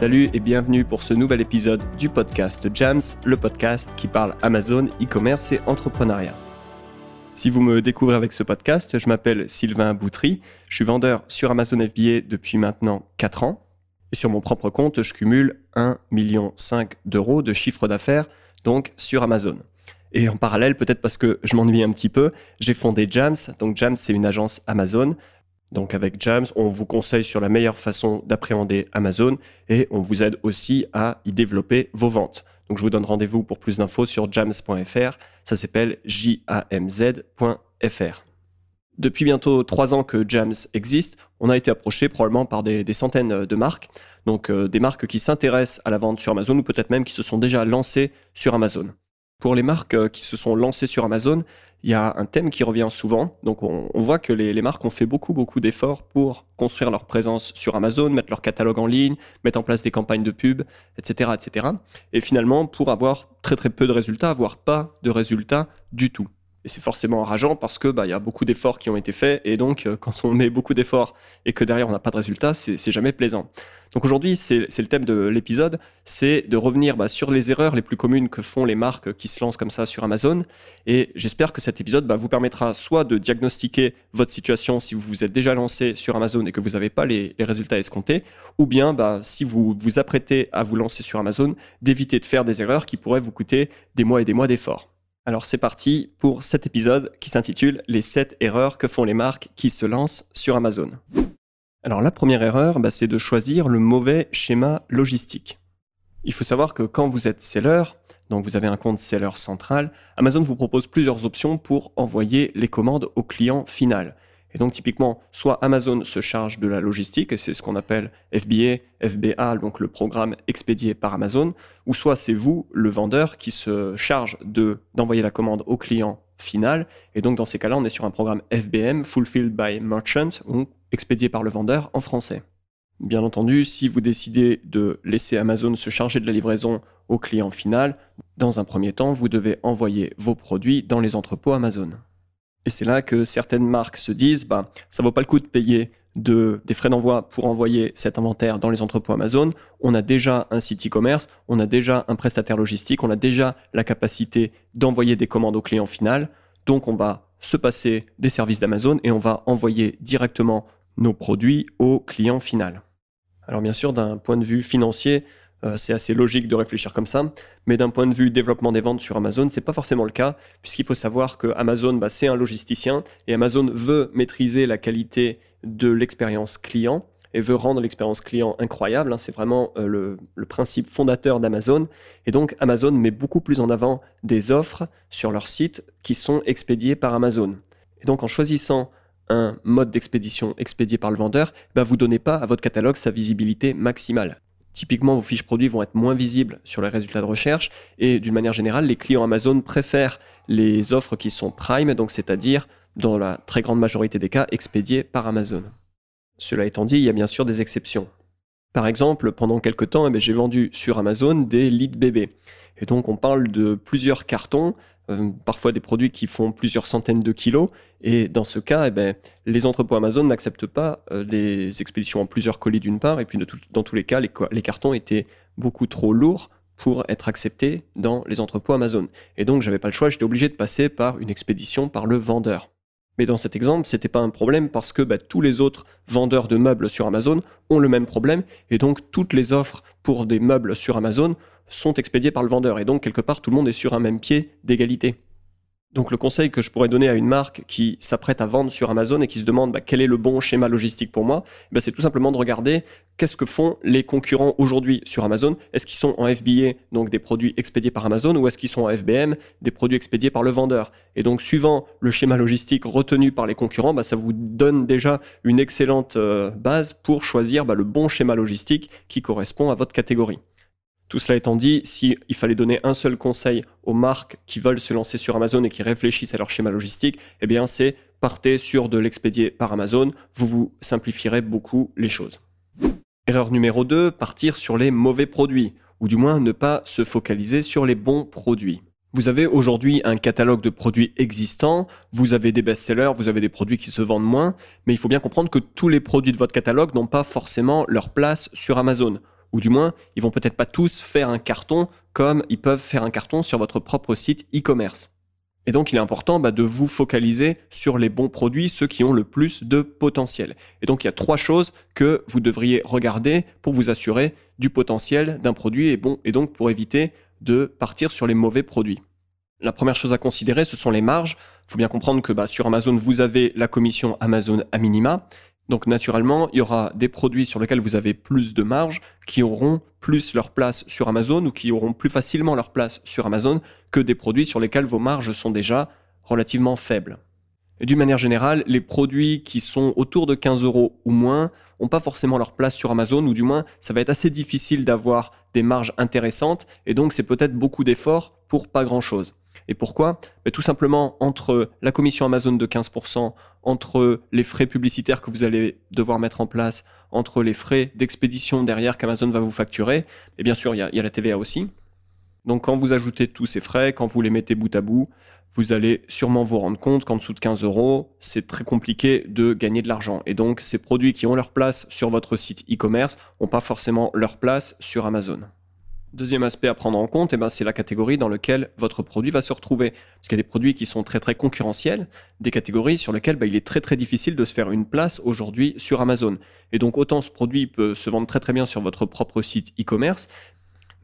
Salut et bienvenue pour ce nouvel épisode du podcast Jams, le podcast qui parle Amazon, e-commerce et entrepreneuriat. Si vous me découvrez avec ce podcast, je m'appelle Sylvain Boutry, je suis vendeur sur Amazon FBA depuis maintenant 4 ans. Sur mon propre compte, je cumule 1,5 million d'euros de chiffre d'affaires, donc sur Amazon. Et en parallèle, peut-être parce que je m'ennuie un petit peu, j'ai fondé Jams. Donc Jams, c'est une agence Amazon. Donc avec Jams, on vous conseille sur la meilleure façon d'appréhender Amazon et on vous aide aussi à y développer vos ventes. Donc je vous donne rendez-vous pour plus d'infos sur jams.fr. Ça s'appelle jamz.fr. Depuis bientôt trois ans que Jams existe, on a été approché probablement par des, centaines de marques. Donc euh, des marques qui s'intéressent à la vente sur Amazon ou peut-être même qui se sont déjà lancées sur Amazon. Pour les marques euh, qui se sont lancées sur Amazon, il y a un thème qui revient souvent. Donc, on, voit que les, marques ont fait beaucoup, beaucoup d'efforts pour construire leur présence sur Amazon, mettre leur catalogue en ligne, mettre en place des campagnes de pub, etc., etc. Et finalement, pour avoir très, très peu de résultats, voire pas de résultats du tout. Et c'est forcément enrageant parce que bah, y a beaucoup d'efforts qui ont été faits et donc euh, quand on met beaucoup d'efforts et que derrière on n'a pas de résultats, c'est jamais plaisant. Donc aujourd'hui, c'est le thème de l'épisode, c'est de revenir bah, sur les erreurs les plus communes que font les marques qui se lancent comme ça sur Amazon. Et j'espère que cet épisode bah, vous permettra soit de diagnostiquer votre situation si vous vous êtes déjà lancé sur Amazon et que vous n'avez pas les, résultats escomptés, ou bien bah, si vous vous apprêtez à vous lancer sur Amazon, d'éviter de faire des erreurs qui pourraient vous coûter des mois et des mois d'efforts. Alors c'est parti pour cet épisode qui s'intitule Les 7 erreurs que font les marques qui se lancent sur Amazon. Alors la première erreur, bah, c'est de choisir le mauvais schéma logistique. Il faut savoir que quand vous êtes seller, donc vous avez un compte seller central, Amazon vous propose plusieurs options pour envoyer les commandes au client final. Et donc typiquement, soit Amazon se charge de la logistique, et c'est ce qu'on appelle FBA, FBA, donc le programme expédié par Amazon, ou soit c'est vous, le vendeur, qui se charge de d'envoyer la commande au client final. Et donc dans ces cas-là, on est sur un programme FBM, Fulfilled by Merchant, ou expédié par le vendeur en français. Bien entendu, si vous décidez de laisser Amazon se charger de la livraison au client final, dans un premier temps, vous devez envoyer vos produits dans les entrepôts Amazon. Et c'est là que certaines marques se disent, bah, ça vaut pas le coup de payer de, des frais d'envoi pour envoyer cet inventaire dans les entrepôts Amazon. On a déjà un site e-commerce, on a déjà un prestataire logistique, on a déjà la capacité d'envoyer des commandes au client final. Donc on va se passer des services d'Amazon et on va envoyer directement nos produits au client final. Alors bien sûr, d'un point de vue financier, euh, c'est assez logique de réfléchir comme ça, mais d'un point de vue développement des ventes sur Amazon, c'est pas forcément le cas, puisqu'il faut savoir que Amazon, bah, c'est un logisticien et Amazon veut maîtriser la qualité de l'expérience client et veut rendre l'expérience client incroyable. Hein. c'est vraiment euh, le, principe fondateur d'Amazon. Et donc Amazon met beaucoup plus en avant des offres sur leur site qui sont expédiées par Amazon. Et donc en choisissant un mode d'expédition expédié par le vendeur, bah vous ne donnez pas à votre catalogue sa visibilité maximale. Typiquement, vos fiches produits vont être moins visibles sur les résultats de recherche et d'une manière générale, les clients Amazon préfèrent les offres qui sont prime, donc c'est-à-dire dans la très grande majorité des cas expédiées par Amazon. Cela étant dit, il y a bien sûr des exceptions. Par exemple, pendant quelques temps, eh j'ai vendu sur Amazon des lits bébés. Et donc on parle de plusieurs cartons euh, parfois des produits qui font plusieurs centaines de kilos. Et dans ce cas, eh ben, les entrepôts Amazon n'acceptent pas euh, les expéditions en plusieurs colis d'une part, et puis dans tous les cas, les, cartons étaient beaucoup trop lourds pour être acceptés dans les entrepôts Amazon. Et donc, j'avais pas le choix, j'étais obligé de passer par une expédition par le vendeur. Mais dans cet exemple, ce n'était pas un problème parce que bah, tous les autres vendeurs de meubles sur Amazon ont le même problème et donc toutes les offres pour des meubles sur Amazon sont expédiés par le vendeur. Et donc, quelque part, tout le monde est sur un même pied d'égalité. Donc le conseil que je pourrais donner à une marque qui s'apprête à vendre sur Amazon et qui se demande bah, quel est le bon schéma logistique pour moi, bah, c'est tout simplement de regarder qu'est-ce que font les concurrents aujourd'hui sur Amazon. Est-ce qu'ils sont en FBA, donc des produits expédiés par Amazon, ou est-ce qu'ils sont en FBM, des produits expédiés par le vendeur? Et donc suivant le schéma logistique retenu par les concurrents, bah, ça vous donne déjà une excellente euh, base pour choisir le bon schéma logistique qui correspond à votre catégorie. Tout cela étant dit, s'il fallait donner un seul conseil aux marques qui veulent se lancer sur Amazon et qui réfléchissent à leur schéma logistique, eh bien c'est partez sur de l'expédié par Amazon, vous vous simplifierez beaucoup les choses. Erreur numéro 2, partir sur les mauvais produits, ou du moins ne pas se focaliser sur les bons produits. Vous avez aujourd'hui un catalogue de produits existants, vous avez des best-sellers, vous avez des produits qui se vendent moins, mais il faut bien comprendre que tous les produits de votre catalogue n'ont pas forcément leur place sur Amazon Ou du moins, ils vont peut-être pas tous faire un carton comme ils peuvent faire un carton sur votre propre site e-commerce. Et donc, il est important bah, de vous focaliser sur les bons produits, ceux qui ont le plus de potentiel. Et donc, il y a trois choses que vous devriez regarder pour vous assurer du potentiel d'un produit et, bon, et donc pour éviter de partir sur les mauvais produits. La première chose à considérer, ce sont les marges. Il faut bien comprendre que bah, sur Amazon, vous avez la commission Amazon à minima. Donc naturellement, il y aura des produits sur lesquels vous avez plus de marge qui auront plus leur place sur Amazon ou qui auront plus facilement leur place sur Amazon que des produits sur lesquels vos marges sont déjà relativement faibles. D'une manière générale, les produits qui sont autour de 15 euros ou moins n'ont pas forcément leur place sur Amazon, ou du moins ça va être assez difficile d'avoir des marges intéressantes, et donc c'est peut-être beaucoup d'efforts pour pas grand-chose. Et pourquoi? Ben, Tout simplement entre la commission Amazon de 15%, entre les frais publicitaires que vous allez devoir mettre en place, entre les frais d'expédition derrière qu'Amazon va vous facturer, et bien sûr il y, y a la TVA aussi. Donc quand vous ajoutez tous ces frais, quand vous les mettez bout à bout, vous allez sûrement vous rendre compte qu'en dessous de 15 euros, c'est très compliqué de gagner de l'argent. Et donc, ces produits qui ont leur place sur votre site e-commerce n'ont pas forcément leur place sur Amazon. Deuxième aspect à prendre en compte, eh ben, c'est la catégorie dans laquelle votre produit va se retrouver. Parce qu'il y a des produits qui sont très très concurrentiels, des catégories sur lesquelles bah, il est très très difficile de se faire une place aujourd'hui sur Amazon. Et donc autant ce produit peut se vendre très très bien sur votre propre site e-commerce,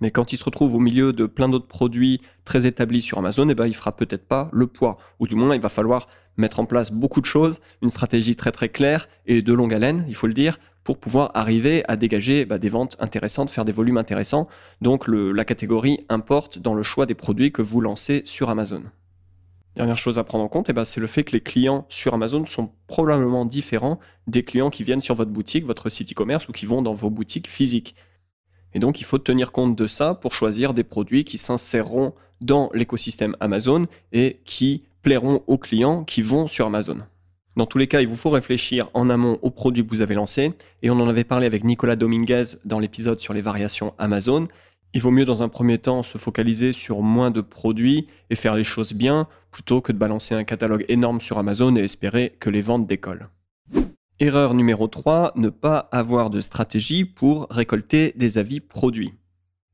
mais quand il se retrouve au milieu de plein d'autres produits très établis sur Amazon, eh ben, fera peut-être pas le poids. Ou du moins, il va falloir mettre en place beaucoup de choses, une stratégie très très claire et de longue haleine, il faut le dire, pour pouvoir arriver à dégager bah, des ventes intéressantes, faire des volumes intéressants. Donc la catégorie importe dans le choix des produits que vous lancez sur Amazon. Dernière chose à prendre en compte, eh ben, c'est le fait que les clients sur Amazon sont probablement différents des clients qui viennent sur votre boutique, votre site e-commerce ou qui vont dans vos boutiques physiques. Et donc il faut tenir compte de ça pour choisir des produits qui s'inséreront dans l'écosystème Amazon et qui plairont aux clients qui vont sur Amazon. Dans tous les cas, il vous faut réfléchir en amont aux produits que vous avez lancés. Et on en avait parlé avec Nicolas Dominguez dans l'épisode sur les variations Amazon. Il vaut mieux dans un premier temps se focaliser sur moins de produits et faire les choses bien plutôt que de balancer un catalogue énorme sur Amazon et espérer que les ventes décollent. Erreur numéro 3, ne pas avoir de stratégie pour récolter des avis produits.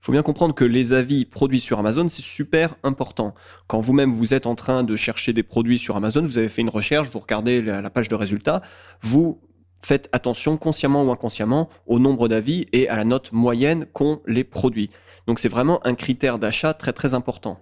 Il faut bien comprendre que les avis produits sur Amazon, c'est super important. Quand vous-même vous êtes en train de chercher des produits sur Amazon, vous avez fait une recherche, vous regardez la, page de résultats, vous faites attention consciemment ou inconsciemment au nombre d'avis et à la note moyenne qu'ont les produits. Donc c'est vraiment un critère d'achat très très important.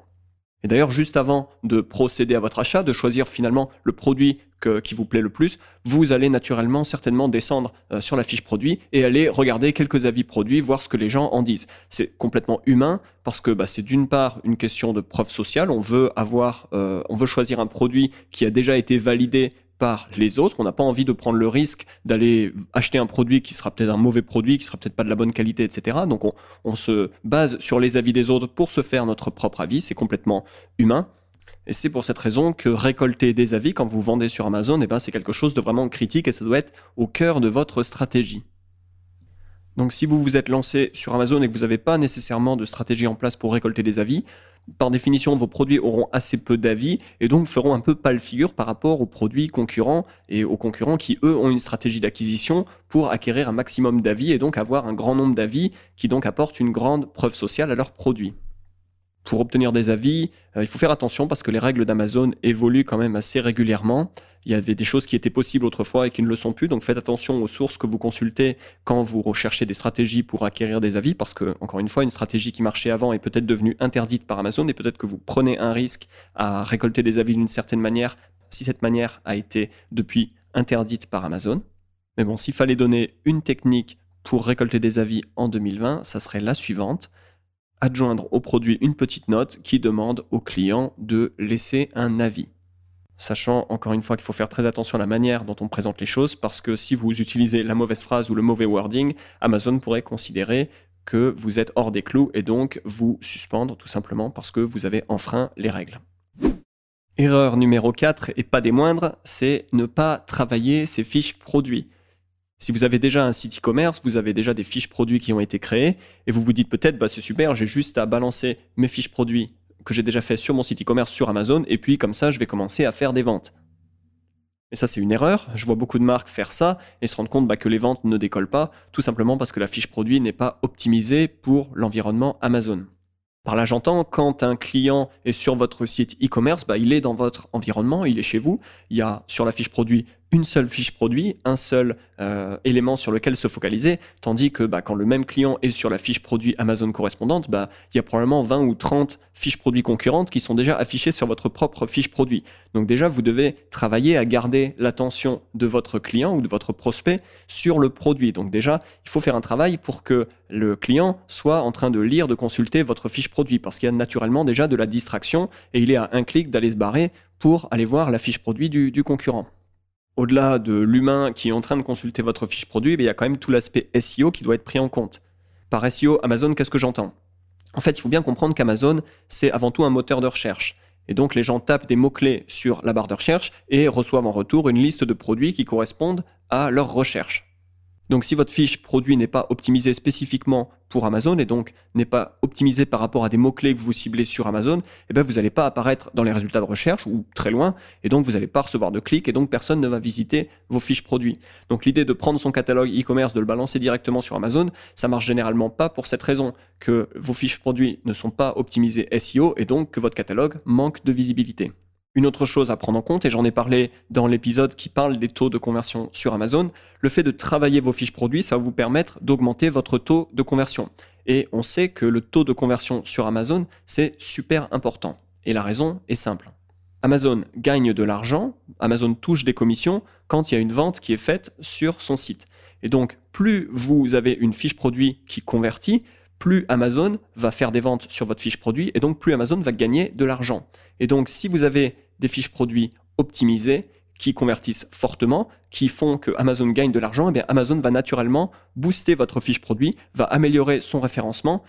Et d'ailleurs, juste avant de procéder à votre achat, de choisir finalement le produit qui vous plaît le plus, vous allez naturellement certainement descendre euh, sur la fiche produit et aller regarder quelques avis produits, voir ce que les gens en disent. C'est complètement humain parce que bah, c'est d'une part une question de preuve sociale. On veut avoir, euh, on veut choisir un produit qui a déjà été validé par les autres. On n'a pas envie de prendre le risque d'aller acheter un produit qui sera peut-être un mauvais produit, qui sera peut-être pas de la bonne qualité, etc. Donc on, se base sur les avis des autres pour se faire notre propre avis. C'est complètement humain. Et c'est pour cette raison que récolter des avis quand vous vendez sur Amazon, eh ben, c'est quelque chose de vraiment critique et ça doit être au cœur de votre stratégie. Donc si vous vous êtes lancé sur Amazon et que vous n'avez pas nécessairement de stratégie en place pour récolter des avis, par définition, vos produits auront assez peu d'avis et donc feront un peu pâle figure par rapport aux produits concurrents et aux concurrents qui, eux, ont une stratégie d'acquisition pour acquérir un maximum d'avis et donc avoir un grand nombre d'avis qui donc apportent une grande preuve sociale à leurs produits pour obtenir des avis, euh, il faut faire attention parce que les règles d'Amazon évoluent quand même assez régulièrement. Il y avait des choses qui étaient possibles autrefois et qui ne le sont plus, donc faites attention aux sources que vous consultez quand vous recherchez des stratégies pour acquérir des avis, parce que, encore une fois, une stratégie qui marchait avant est peut-être devenue interdite par Amazon et peut-être que vous prenez un risque à récolter des avis d'une certaine manière, si cette manière a été depuis interdite par Amazon. Mais bon, s'il fallait donner une technique pour récolter des avis en 2020, ça serait la suivante adjoindre au produit une petite note qui demande au client de laisser un avis. Sachant encore une fois qu'il faut faire très attention à la manière dont on présente les choses, parce que si vous utilisez la mauvaise phrase ou le mauvais wording, Amazon pourrait considérer que vous êtes hors des clous et donc vous suspendre tout simplement parce que vous avez enfreint les règles. Erreur numéro 4 et pas des moindres, c'est ne pas travailler ses fiches produits. Si vous avez déjà un site e-commerce, vous avez déjà des fiches produits qui ont été créées, et vous vous dites peut-être, bah, c'est super, j'ai juste à balancer mes fiches produits que j'ai déjà fait sur mon site e-commerce sur Amazon, et puis comme ça, je vais commencer à faire des ventes. Et ça, c'est une erreur. Je vois beaucoup de marques faire ça et se rendre compte bah, que les ventes ne décollent pas, tout simplement parce que la fiche produit n'est pas optimisée pour l'environnement Amazon. Par là, j'entends, quand un client est sur votre site e-commerce, bah, il est dans votre environnement, il est chez vous. Il y a sur la fiche produit une seule fiche produit, un seul euh, élément sur lequel se focaliser, tandis que bah, quand le même client est sur la fiche produit Amazon correspondante, bah, il y a probablement 20 ou 30 fiches produits concurrentes qui sont déjà affichées sur votre propre fiche produit. Donc déjà, vous devez travailler à garder l'attention de votre client ou de votre prospect sur le produit. Donc déjà, il faut faire un travail pour que le client soit en train de lire, de consulter votre fiche produit, parce qu'il y a naturellement déjà de la distraction et il est à un clic d'aller se barrer pour aller voir la fiche produit du concurrent au-delà de l'humain qui est en train de consulter votre fiche produit, il y a quand même tout l'aspect SEO qui doit être pris en compte. Par SEO, Amazon, qu'est-ce que j'entends? En fait, il faut bien comprendre qu'Amazon, c'est avant tout un moteur de recherche. Et donc, les gens tapent des mots-clés sur la barre de recherche et reçoivent en retour une liste de produits qui correspondent à leur recherche. Donc si votre fiche produit n'est pas optimisée spécifiquement pour Amazon et donc n'est pas optimisée par rapport à des mots-clés que vous ciblez sur Amazon, eh bien vous n'allez pas apparaître dans les résultats de recherche ou très loin et donc vous n'allez pas recevoir de clics et donc personne ne va visiter vos fiches produits. Donc l'idée de prendre son catalogue e-commerce, de le balancer directement sur Amazon, ça marche généralement pas pour cette raison que vos fiches produits ne sont pas optimisées SEO et donc que votre catalogue manque de visibilité. Une autre chose à prendre en compte, et j'en ai parlé dans l'épisode qui parle des taux de conversion sur Amazon, le fait de travailler vos fiches produits, ça va vous permettre d'augmenter votre taux de conversion. Et on sait que le taux de conversion sur Amazon, c'est super important. Et la raison est simple. Amazon gagne de l'argent, Amazon touche des commissions quand il y a une vente qui est faite sur son site. Et donc, plus vous avez une fiche produit qui convertit, plus Amazon va faire des ventes sur votre fiche produit et donc plus Amazon va gagner de l'argent. Et donc si vous avez des fiches produits optimisées qui convertissent fortement, qui font que Amazon gagne de l'argent, eh bien Amazon va naturellement booster votre fiche produit, va améliorer son référencement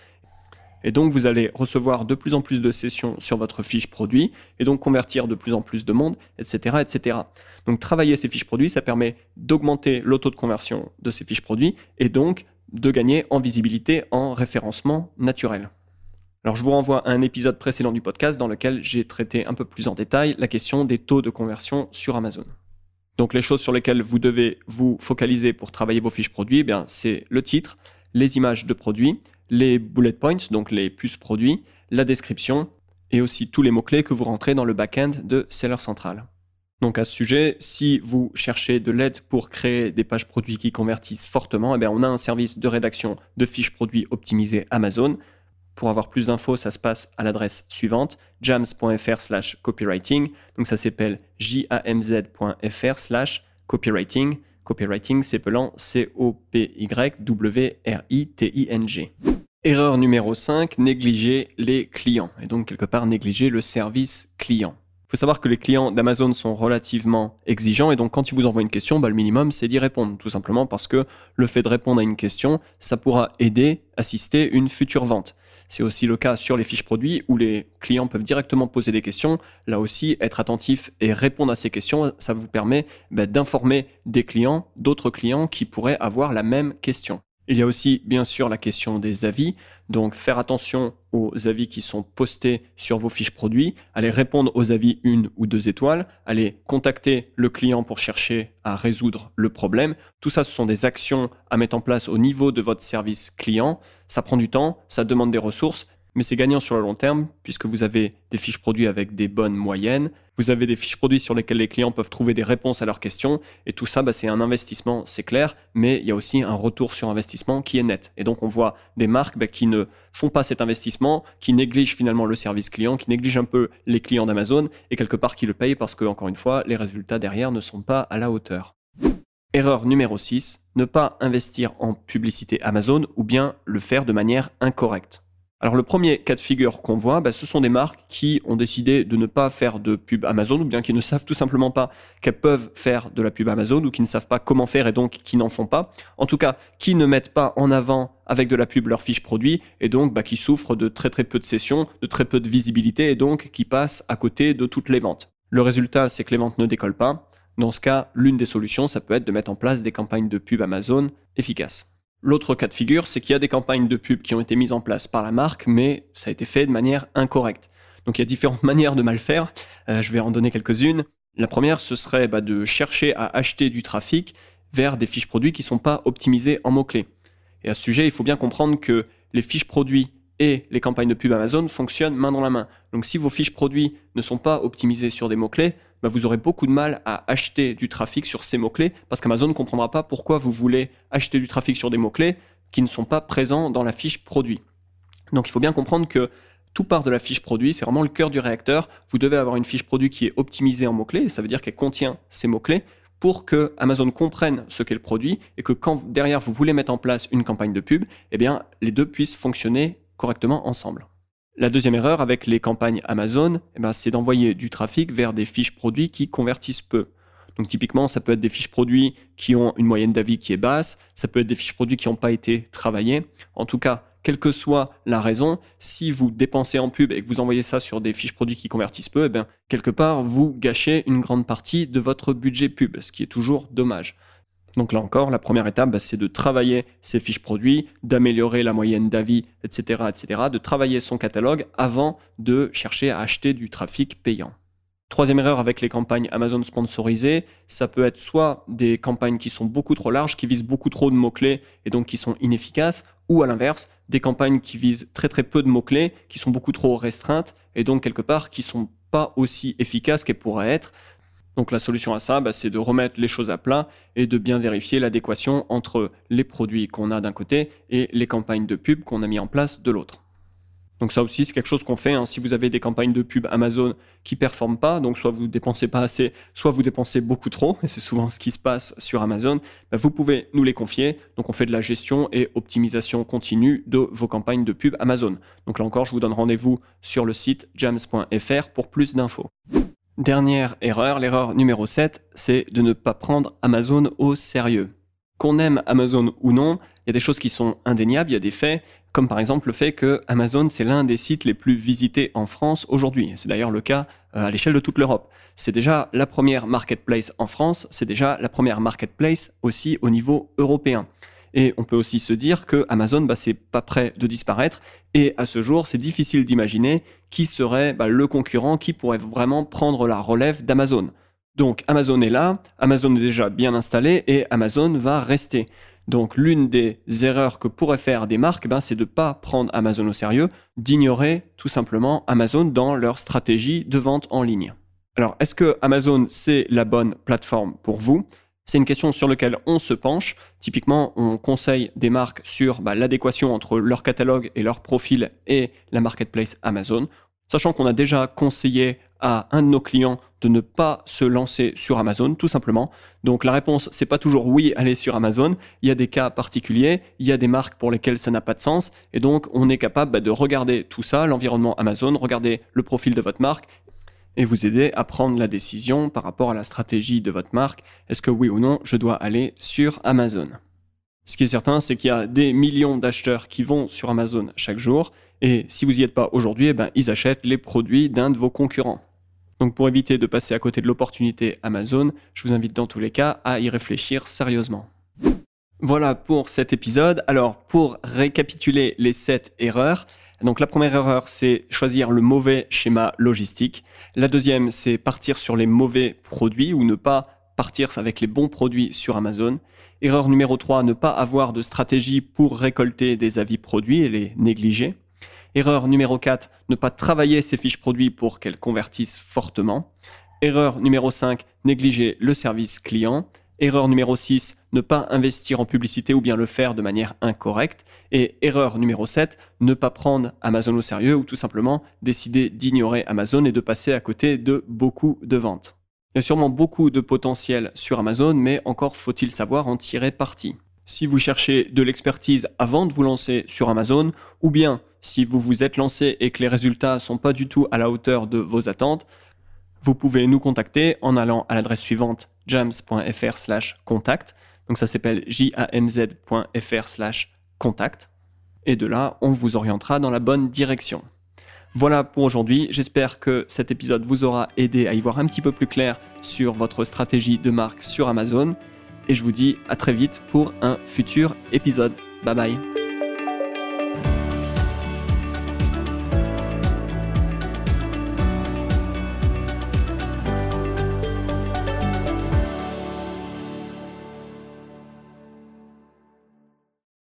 et donc, vous allez recevoir de plus en plus de sessions sur votre fiche produit et donc convertir de plus en plus de monde, etc., etc. Donc, travailler ces fiches produits, ça permet d'augmenter le taux de conversion de ces fiches produits et donc de gagner en visibilité, en référencement naturel. Alors je vous renvoie à un épisode précédent du podcast dans lequel j'ai traité un peu plus en détail la question des taux de conversion sur Amazon. Donc les choses sur lesquelles vous devez vous focaliser pour travailler vos fiches produits, eh bien c'est le titre, les images de produits, les bullet points, donc les plus produits, la description et aussi tous les mots-clés que vous rentrez dans le back-end de Seller Central. Donc à ce sujet, si vous cherchez de l'aide pour créer des pages produits qui convertissent fortement, eh bien on a un service de rédaction de fiches produits optimisées Amazon. Pour avoir plus d'infos, ça se passe à l'adresse suivante, jams.fr slash copywriting. Donc ça s'appelle jamz.fr slash copywriting. Copywriting s'appelant C-O-P-Y-W-R-I-T-I-N-G. Erreur numéro 5, négliger les clients. Et donc quelque part négliger le service client faut savoir que les clients d'Amazon sont relativement exigeants et donc quand ils vous envoient une question, bah, le minimum c'est d'y répondre, tout simplement parce que le fait de répondre à une question, ça pourra aider, assister une future vente. C'est aussi le cas sur les fiches produits où les clients peuvent directement poser des questions. Là aussi, être attentif et répondre à ces questions, ça vous permet bah, d'informer des clients, d'autres clients qui pourraient avoir la même question. Il y a aussi bien sûr la question des avis, donc faire attention aux avis qui sont postés sur vos fiches produits, aller répondre aux avis une ou deux étoiles, aller contacter le client pour chercher à résoudre le problème. Tout ça, ce sont des actions à mettre en place au niveau de votre service client. Ça prend du temps, ça demande des ressources, mais c'est gagnant sur le long terme puisque vous avez des fiches produits avec des bonnes moyennes, vous avez des fiches produits sur lesquelles les clients peuvent trouver des réponses à leurs questions, et tout ça, bah, c'est un investissement, c'est clair, mais il y a aussi un retour sur investissement qui est net. Et donc on voit des marques bah, qui ne font pas cet investissement, qui négligent finalement le service client, qui négligent un peu les clients d'Amazon, et quelque part qui le payent parce que, encore une fois, les résultats derrière ne sont pas à la hauteur. Erreur numéro 6, ne pas investir en publicité Amazon ou bien le faire de manière incorrecte. Alors le premier cas de figure qu'on voit, bah, ce sont des marques qui ont décidé de ne pas faire de pub Amazon ou bien qui ne savent tout simplement pas qu'elles peuvent faire de la pub Amazon ou qui ne savent pas comment faire et donc qui n'en font pas. En tout cas, qui ne mettent pas en avant avec de la pub leur fiche produit et donc bah, qui souffrent de très très peu de sessions, de très peu de visibilité et donc qui passent à côté de toutes les ventes. Le résultat, c'est que les ventes ne décollent pas. Dans ce cas, l'une des solutions, ça peut être de mettre en place des campagnes de pub Amazon efficaces. L'autre cas de figure, c'est qu'il y a des campagnes de pub qui ont été mises en place par la marque, mais ça a été fait de manière incorrecte. Donc il y a différentes manières de mal faire, euh, je vais en donner quelques-unes. La première, ce serait bah, de chercher à acheter du trafic vers des fiches produits qui ne sont pas optimisées en mots-clés. Et à ce sujet, il faut bien comprendre que les fiches produits et les campagnes de pub Amazon fonctionnent main dans la main. Donc si vos fiches produits ne sont pas optimisées sur des mots-clés, bah, vous aurez beaucoup de mal à acheter du trafic sur ces mots-clés parce qu'Amazon ne comprendra pas pourquoi vous voulez acheter du trafic sur des mots-clés qui ne sont pas présents dans la fiche produit. Donc il faut bien comprendre que tout part de la fiche produit, c'est vraiment le cœur du réacteur. Vous devez avoir une fiche produit qui est optimisée en mots-clés, ça veut dire qu'elle contient ces mots-clés pour que Amazon comprenne ce qu'est le produit et que quand derrière vous voulez mettre en place une campagne de pub, eh bien les deux puissent fonctionner correctement ensemble. La deuxième erreur avec les campagnes Amazon, eh ben, c'est d'envoyer du trafic vers des fiches produits qui convertissent peu. Donc typiquement, ça peut être des fiches produits qui ont une moyenne d'avis qui est basse, ça peut être des fiches produits qui n'ont pas été travaillées. En tout cas, quelle que soit la raison, si vous dépensez en pub et que vous envoyez ça sur des fiches produits qui convertissent peu, eh bien, quelque part, vous gâchez une grande partie de votre budget pub, ce qui est toujours dommage. Donc là encore, la première étape, bah, c'est de travailler ses fiches produits, d'améliorer la moyenne d'avis, etc., etc., de travailler son catalogue avant de chercher à acheter du trafic payant. Troisième erreur avec les campagnes Amazon sponsorisées, ça peut être soit des campagnes qui sont beaucoup trop larges, qui visent beaucoup trop de mots-clés et donc qui sont inefficaces, ou à l'inverse, des campagnes qui visent très très peu de mots-clés, qui sont beaucoup trop restreintes et donc quelque part qui sont pas aussi efficaces qu'elles pourraient être. Donc la solution à ça, bah, c'est de remettre les choses à plat et de bien vérifier l'adéquation entre les produits qu'on a d'un côté et les campagnes de pub qu'on a mis en place de l'autre. Donc ça aussi, c'est quelque chose qu'on fait. Hein. Si vous avez des campagnes de pub Amazon qui performent pas, donc soit vous dépensez pas assez, soit vous dépensez beaucoup trop, et c'est souvent ce qui se passe sur Amazon, bah, vous pouvez nous les confier. Donc on fait de la gestion et optimisation continue de vos campagnes de pub Amazon. Donc là encore, je vous donne rendez-vous sur le site jams.fr pour plus d'infos. Dernière erreur, l'erreur numéro 7, c'est de ne pas prendre Amazon au sérieux. Qu'on aime Amazon ou non, il y a des choses qui sont indéniables, il y a des faits, comme par exemple le fait que Amazon, c'est l'un des sites les plus visités en France aujourd'hui. C'est d'ailleurs le cas euh, à l'échelle de toute l'Europe. C'est déjà la première marketplace en France, c'est déjà la première marketplace aussi au niveau européen. Et on peut aussi se dire que Amazon, bah, c'est pas prêt de disparaître. Et à ce jour, c'est difficile d'imaginer qui serait bah, le concurrent qui pourrait vraiment prendre la relève d'Amazon. Donc Amazon est là, Amazon est déjà bien installé et Amazon va rester. Donc l'une des erreurs que pourraient faire des marques, ben, c'est de ne pas prendre Amazon au sérieux, d'ignorer tout simplement Amazon dans leur stratégie de vente en ligne. Alors est-ce que Amazon c'est la bonne plateforme pour vous? C'est une question sur laquelle on se penche. Typiquement, on conseille des marques sur bah, l'adéquation entre leur catalogue et leur profil et la marketplace Amazon, sachant qu'on a déjà conseillé à un de nos clients de ne pas se lancer sur Amazon, tout simplement. Donc la réponse, c'est pas toujours oui, allez sur Amazon. Il y a des cas particuliers, il y a des marques pour lesquelles ça n'a pas de sens, et donc on est capable bah, de regarder tout ça, l'environnement Amazon, regarder le profil de votre marque, et vous aider à prendre la décision par rapport à la stratégie de votre marque. Est-ce que oui ou non, je dois aller sur Amazon? Ce qui est certain, c'est qu'il y a des millions d'acheteurs qui vont sur Amazon chaque jour. Et si vous n'y êtes pas aujourd'hui, eh ben, ils achètent les produits d'un de vos concurrents. Donc pour éviter de passer à côté de l'opportunité Amazon, je vous invite dans tous les cas à y réfléchir sérieusement. Voilà pour cet épisode. Alors pour récapituler les 7 erreurs, donc la première erreur, c'est choisir le mauvais schéma logistique. La deuxième, c'est partir sur les mauvais produits ou ne pas partir avec les bons produits sur Amazon. Erreur numéro 3, ne pas avoir de stratégie pour récolter des avis produits et les négliger. Erreur numéro 4, ne pas travailler ces fiches produits pour qu'elles convertissent fortement. Erreur numéro 5, négliger le service client. Erreur numéro 6, ne pas investir en publicité ou bien le faire de manière incorrecte. Et erreur numéro 7, ne pas prendre Amazon au sérieux ou tout simplement décider d'ignorer Amazon et de passer à côté de beaucoup de ventes. Il y a sûrement beaucoup de potentiel sur Amazon, mais encore faut-il savoir en tirer parti. Si vous cherchez de l'expertise avant de vous lancer sur Amazon, ou bien si vous vous êtes lancé et que les résultats ne sont pas du tout à la hauteur de vos attentes, vous pouvez nous contacter en allant à l'adresse suivante jams.fr slash contact. Donc ça s'appelle jamz.fr slash contact. Et de là, on vous orientera dans la bonne direction. Voilà pour aujourd'hui. J'espère que cet épisode vous aura aidé à y voir un petit peu plus clair sur votre stratégie de marque sur Amazon. Et je vous dis à très vite pour un futur épisode. Bye bye.